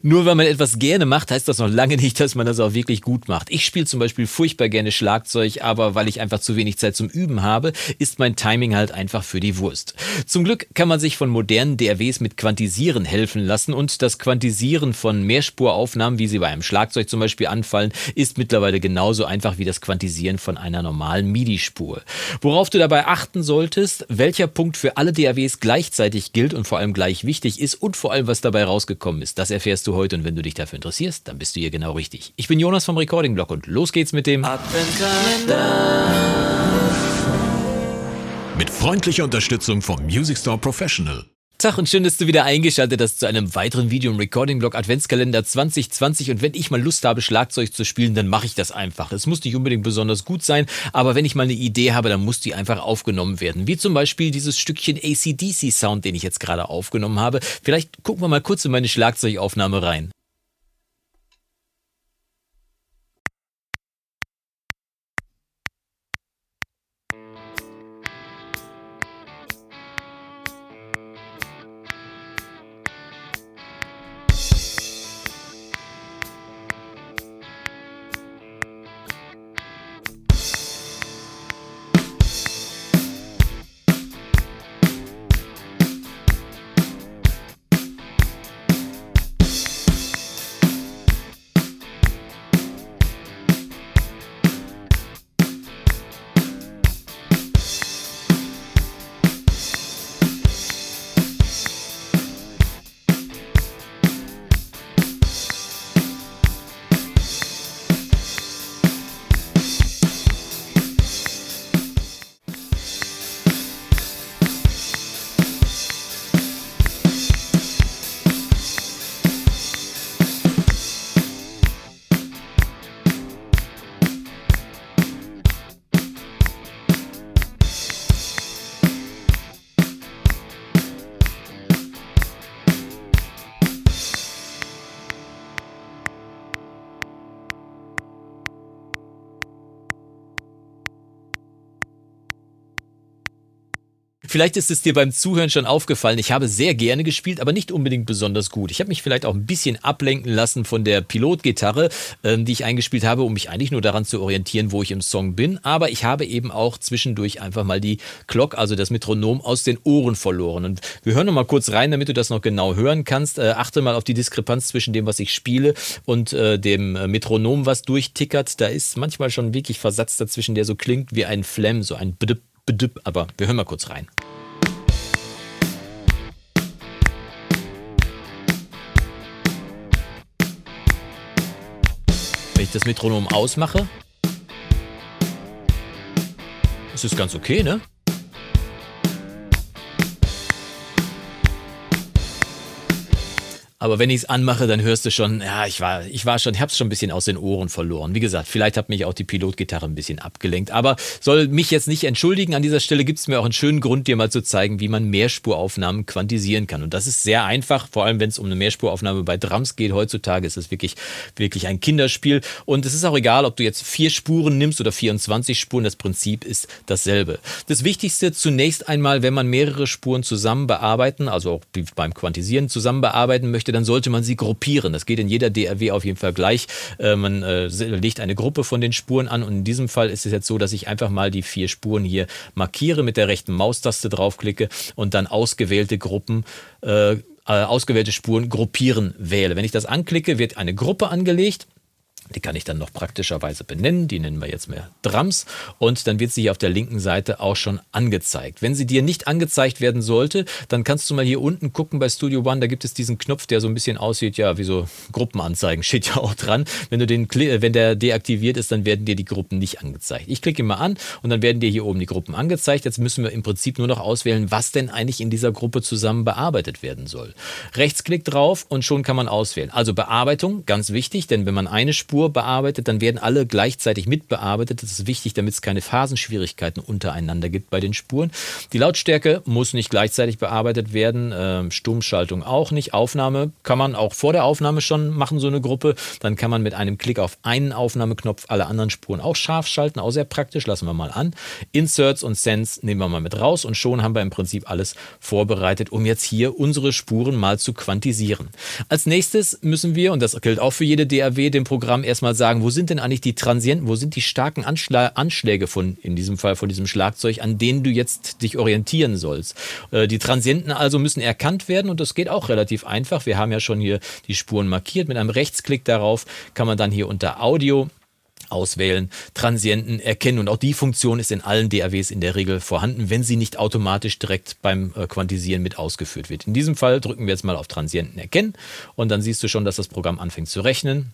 Nur weil man etwas gerne macht, heißt das noch lange nicht, dass man das auch wirklich gut macht. Ich spiele zum Beispiel furchtbar gerne Schlagzeug, aber weil ich einfach zu wenig Zeit zum Üben habe, ist mein Timing halt einfach für die Wurst. Zum Glück kann man sich von modernen DAWs mit Quantisieren helfen lassen und das Quantisieren von Mehrspuraufnahmen, wie sie bei einem Schlagzeug zum Beispiel anfallen, ist mittlerweile genauso einfach wie das Quantisieren von einer normalen MIDI-Spur. Worauf du dabei achten solltest, welcher Punkt für alle DAWs gleichzeitig gilt und vor allem gleich wichtig ist und vor allem was dabei rausgekommen ist, das erfährst du du heute und wenn du dich dafür interessierst, dann bist du hier genau richtig. Ich bin Jonas vom Recording Blog und los geht's mit dem. Mit freundlicher Unterstützung vom Music Store Professional. Tag und schön, dass du wieder eingeschaltet hast zu einem weiteren Video im Recording Blog Adventskalender 2020 und wenn ich mal Lust habe Schlagzeug zu spielen, dann mache ich das einfach. Es muss nicht unbedingt besonders gut sein, aber wenn ich mal eine Idee habe, dann muss die einfach aufgenommen werden. Wie zum Beispiel dieses Stückchen ACDC Sound, den ich jetzt gerade aufgenommen habe. Vielleicht gucken wir mal kurz in meine Schlagzeugaufnahme rein. Vielleicht ist es dir beim Zuhören schon aufgefallen, ich habe sehr gerne gespielt, aber nicht unbedingt besonders gut. Ich habe mich vielleicht auch ein bisschen ablenken lassen von der Pilotgitarre, ähm, die ich eingespielt habe, um mich eigentlich nur daran zu orientieren, wo ich im Song bin. Aber ich habe eben auch zwischendurch einfach mal die Glock, also das Metronom, aus den Ohren verloren. Und wir hören noch mal kurz rein, damit du das noch genau hören kannst. Äh, achte mal auf die Diskrepanz zwischen dem, was ich spiele und äh, dem äh, Metronom, was durchtickert. Da ist manchmal schon wirklich Versatz dazwischen, der so klingt wie ein Flamm, so ein Bdip aber wir hören mal kurz rein. Ich das Metronom ausmache, ist es ganz okay, ne? Aber wenn ich es anmache, dann hörst du schon, ja, ich war, ich war schon, ich hab's schon ein bisschen aus den Ohren verloren. Wie gesagt, vielleicht hat mich auch die Pilotgitarre ein bisschen abgelenkt. Aber soll mich jetzt nicht entschuldigen. An dieser Stelle gibt es mir auch einen schönen Grund, dir mal zu zeigen, wie man Mehrspuraufnahmen quantisieren kann. Und das ist sehr einfach, vor allem wenn es um eine Mehrspuraufnahme bei Drums geht. Heutzutage ist es wirklich, wirklich ein Kinderspiel. Und es ist auch egal, ob du jetzt vier Spuren nimmst oder 24 Spuren. Das Prinzip ist dasselbe. Das Wichtigste zunächst einmal, wenn man mehrere Spuren zusammen bearbeiten, also auch beim Quantisieren zusammen bearbeiten möchte, möchte, dann sollte man sie gruppieren. Das geht in jeder DRW auf jeden Fall gleich. Äh, man äh, legt eine Gruppe von den Spuren an und in diesem Fall ist es jetzt so, dass ich einfach mal die vier Spuren hier markiere, mit der rechten Maustaste draufklicke und dann ausgewählte Gruppen äh, äh ausgewählte Spuren gruppieren wähle. Wenn ich das anklicke, wird eine Gruppe angelegt die kann ich dann noch praktischerweise benennen. Die nennen wir jetzt mehr Drums. Und dann wird sie hier auf der linken Seite auch schon angezeigt. Wenn sie dir nicht angezeigt werden sollte, dann kannst du mal hier unten gucken bei Studio One. Da gibt es diesen Knopf, der so ein bisschen aussieht, ja, wie so Gruppenanzeigen. Steht ja auch dran. Wenn du den, wenn der deaktiviert ist, dann werden dir die Gruppen nicht angezeigt. Ich klicke mal an und dann werden dir hier oben die Gruppen angezeigt. Jetzt müssen wir im Prinzip nur noch auswählen, was denn eigentlich in dieser Gruppe zusammen bearbeitet werden soll. Rechtsklick drauf und schon kann man auswählen. Also Bearbeitung, ganz wichtig, denn wenn man eine Spur Spur bearbeitet, dann werden alle gleichzeitig mitbearbeitet. Das ist wichtig, damit es keine Phasenschwierigkeiten untereinander gibt bei den Spuren. Die Lautstärke muss nicht gleichzeitig bearbeitet werden, äh, Stummschaltung auch nicht. Aufnahme kann man auch vor der Aufnahme schon machen, so eine Gruppe. Dann kann man mit einem Klick auf einen Aufnahmeknopf alle anderen Spuren auch scharf schalten, auch sehr praktisch, lassen wir mal an. Inserts und Sends nehmen wir mal mit raus und schon haben wir im Prinzip alles vorbereitet, um jetzt hier unsere Spuren mal zu quantisieren. Als nächstes müssen wir, und das gilt auch für jede DAW, dem Programm erstmal sagen, wo sind denn eigentlich die Transienten, wo sind die starken Anschla Anschläge von, in diesem Fall von diesem Schlagzeug, an denen du jetzt dich orientieren sollst. Äh, die Transienten also müssen erkannt werden und das geht auch relativ einfach. Wir haben ja schon hier die Spuren markiert. Mit einem Rechtsklick darauf kann man dann hier unter Audio auswählen, Transienten erkennen und auch die Funktion ist in allen DAWs in der Regel vorhanden, wenn sie nicht automatisch direkt beim äh, Quantisieren mit ausgeführt wird. In diesem Fall drücken wir jetzt mal auf Transienten erkennen und dann siehst du schon, dass das Programm anfängt zu rechnen.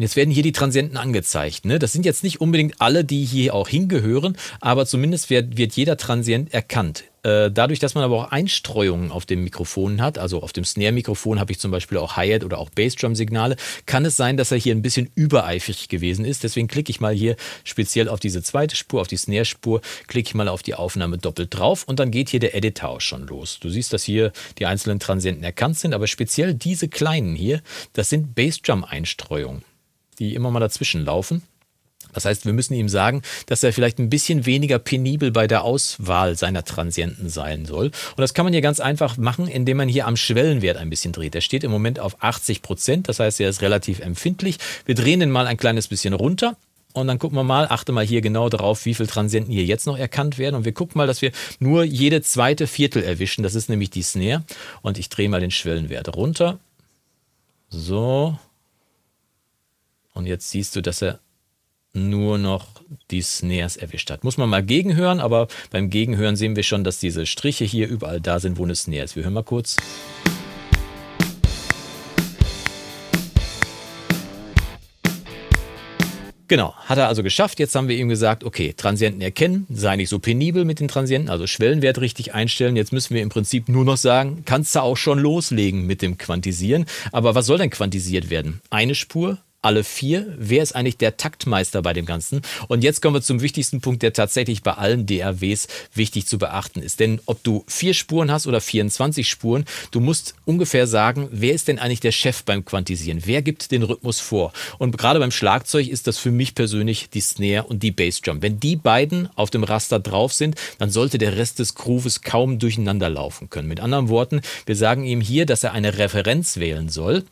Jetzt werden hier die Transienten angezeigt. Ne? Das sind jetzt nicht unbedingt alle, die hier auch hingehören, aber zumindest wird, wird jeder Transient erkannt. Äh, dadurch, dass man aber auch Einstreuungen auf dem Mikrofon hat, also auf dem Snare-Mikrofon habe ich zum Beispiel auch Hi-Hat oder auch Bassdrum-Signale, kann es sein, dass er hier ein bisschen übereifrig gewesen ist. Deswegen klicke ich mal hier speziell auf diese zweite Spur, auf die Snare-Spur, klicke ich mal auf die Aufnahme doppelt drauf und dann geht hier der Editor auch schon los. Du siehst, dass hier die einzelnen Transienten erkannt sind, aber speziell diese kleinen hier, das sind Bassdrum-Einstreuungen die immer mal dazwischen laufen. Das heißt, wir müssen ihm sagen, dass er vielleicht ein bisschen weniger penibel bei der Auswahl seiner Transienten sein soll. Und das kann man hier ganz einfach machen, indem man hier am Schwellenwert ein bisschen dreht. Der steht im Moment auf 80 Prozent, das heißt, er ist relativ empfindlich. Wir drehen den mal ein kleines bisschen runter. Und dann gucken wir mal, achte mal hier genau darauf, wie viele Transienten hier jetzt noch erkannt werden. Und wir gucken mal, dass wir nur jede zweite Viertel erwischen. Das ist nämlich die Snare. Und ich drehe mal den Schwellenwert runter. So. Und jetzt siehst du, dass er nur noch die Snares erwischt hat. Muss man mal gegenhören, aber beim Gegenhören sehen wir schon, dass diese Striche hier überall da sind, wo eine Snare ist. Wir hören mal kurz. Genau, hat er also geschafft. Jetzt haben wir ihm gesagt, okay, Transienten erkennen, sei nicht so penibel mit den Transienten, also Schwellenwert richtig einstellen. Jetzt müssen wir im Prinzip nur noch sagen, kannst du auch schon loslegen mit dem Quantisieren. Aber was soll denn quantisiert werden? Eine Spur, alle vier. Wer ist eigentlich der Taktmeister bei dem Ganzen? Und jetzt kommen wir zum wichtigsten Punkt, der tatsächlich bei allen DAWs wichtig zu beachten ist. Denn ob du vier Spuren hast oder 24 Spuren, du musst ungefähr sagen, wer ist denn eigentlich der Chef beim Quantisieren? Wer gibt den Rhythmus vor? Und gerade beim Schlagzeug ist das für mich persönlich die Snare und die Bassdrum. Wenn die beiden auf dem Raster drauf sind, dann sollte der Rest des Grooves kaum durcheinander laufen können. Mit anderen Worten, wir sagen ihm hier, dass er eine Referenz wählen soll.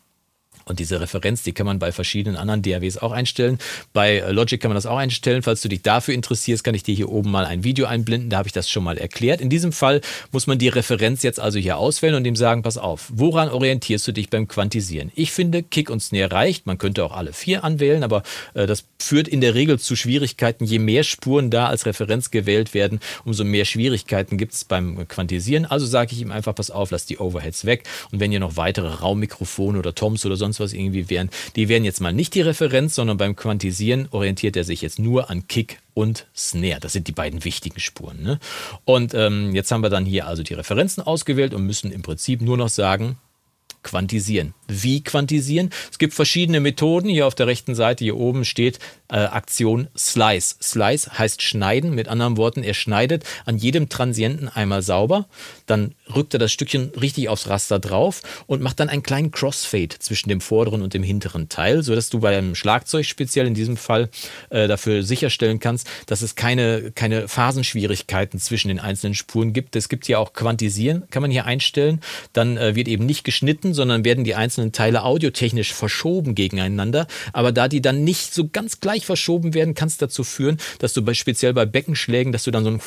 Und diese Referenz, die kann man bei verschiedenen anderen DAWs auch einstellen. Bei äh, Logic kann man das auch einstellen. Falls du dich dafür interessierst, kann ich dir hier oben mal ein Video einblenden. Da habe ich das schon mal erklärt. In diesem Fall muss man die Referenz jetzt also hier auswählen und ihm sagen, pass auf, woran orientierst du dich beim Quantisieren? Ich finde, Kick und Snare reicht. Man könnte auch alle vier anwählen, aber äh, das führt in der Regel zu Schwierigkeiten. Je mehr Spuren da als Referenz gewählt werden, umso mehr Schwierigkeiten gibt es beim Quantisieren. Also sage ich ihm einfach, pass auf, lass die Overheads weg. Und wenn ihr noch weitere Raummikrofone oder Toms oder sonst sonst was irgendwie wären, die wären jetzt mal nicht die Referenz, sondern beim Quantisieren orientiert er sich jetzt nur an Kick und Snare. Das sind die beiden wichtigen Spuren. Ne? Und ähm, jetzt haben wir dann hier also die Referenzen ausgewählt und müssen im Prinzip nur noch sagen, quantisieren. Wie quantisieren? Es gibt verschiedene Methoden. Hier auf der rechten Seite, hier oben steht äh, Aktion Slice. Slice heißt schneiden. Mit anderen Worten, er schneidet an jedem Transienten einmal sauber. Dann rückt er das Stückchen richtig aufs Raster drauf und macht dann einen kleinen Crossfade zwischen dem vorderen und dem hinteren Teil, sodass du beim Schlagzeug speziell in diesem Fall äh, dafür sicherstellen kannst, dass es keine, keine Phasenschwierigkeiten zwischen den einzelnen Spuren gibt. Es gibt hier auch Quantisieren, kann man hier einstellen. Dann äh, wird eben nicht geschnitten, sondern werden die einzelnen Teile audiotechnisch verschoben gegeneinander. Aber da die dann nicht so ganz gleich verschoben werden, kann es dazu führen, dass du bei, speziell bei Beckenschlägen, dass du dann so ein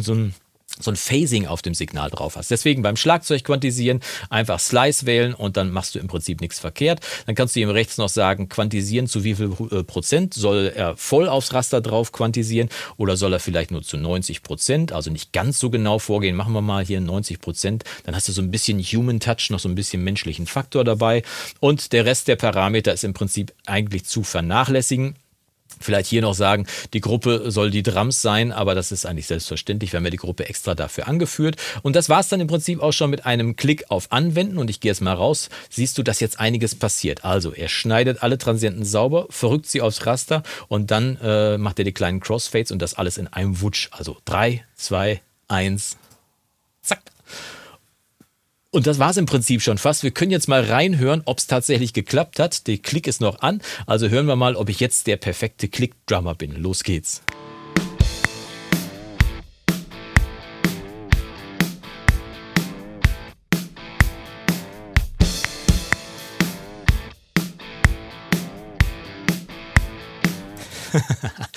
so ein so ein Phasing auf dem Signal drauf hast. Deswegen beim Schlagzeug quantisieren einfach Slice wählen und dann machst du im Prinzip nichts verkehrt. Dann kannst du ihm rechts noch sagen, quantisieren zu wie viel äh, Prozent. Soll er voll aufs Raster drauf quantisieren oder soll er vielleicht nur zu 90 Prozent, also nicht ganz so genau vorgehen. Machen wir mal hier 90 Prozent. Dann hast du so ein bisschen Human Touch, noch so ein bisschen menschlichen Faktor dabei. Und der Rest der Parameter ist im Prinzip eigentlich zu vernachlässigen. Vielleicht hier noch sagen, die Gruppe soll die Drums sein, aber das ist eigentlich selbstverständlich. Wir haben ja die Gruppe extra dafür angeführt. Und das war es dann im Prinzip auch schon mit einem Klick auf Anwenden. Und ich gehe jetzt mal raus. Siehst du, dass jetzt einiges passiert. Also er schneidet alle Transienten sauber, verrückt sie aufs Raster und dann äh, macht er die kleinen Crossfades und das alles in einem Wutsch. Also 3, 2, 1, zack. Und das war es im Prinzip schon fast. Wir können jetzt mal reinhören, ob es tatsächlich geklappt hat. Der Klick ist noch an. Also hören wir mal, ob ich jetzt der perfekte Klick-Drummer bin. Los geht's.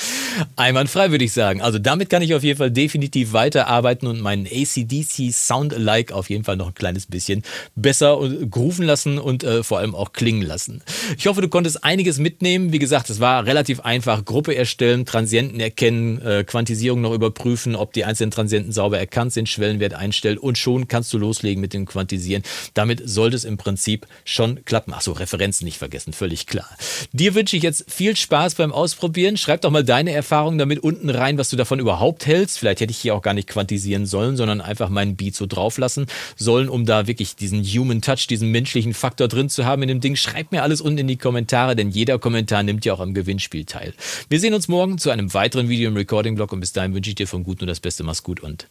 Einwandfrei würde ich sagen. Also damit kann ich auf jeden Fall definitiv weiterarbeiten und meinen ACDC Sound-alike auf jeden Fall noch ein kleines bisschen besser grooven lassen und äh, vor allem auch klingen lassen. Ich hoffe, du konntest einiges mitnehmen. Wie gesagt, es war relativ einfach. Gruppe erstellen, Transienten erkennen, äh, Quantisierung noch überprüfen, ob die einzelnen Transienten sauber erkannt sind, Schwellenwert einstellen und schon kannst du loslegen mit dem Quantisieren. Damit sollte es im Prinzip schon klappen. Achso, Referenzen nicht vergessen, völlig klar. Dir wünsche ich jetzt viel Spaß beim Ausprobieren. Schreib doch mal deine Erfahrungen damit unten rein, was du davon überhaupt hältst. Vielleicht hätte ich hier auch gar nicht quantisieren sollen, sondern einfach meinen Beat so drauflassen sollen, um da wirklich diesen Human Touch, diesen menschlichen Faktor drin zu haben in dem Ding. Schreib mir alles unten in die Kommentare, denn jeder Kommentar nimmt ja auch am Gewinnspiel teil. Wir sehen uns morgen zu einem weiteren Video im Recording-Blog und bis dahin wünsche ich dir vom Guten nur das Beste. Mach's gut und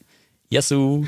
Yassou!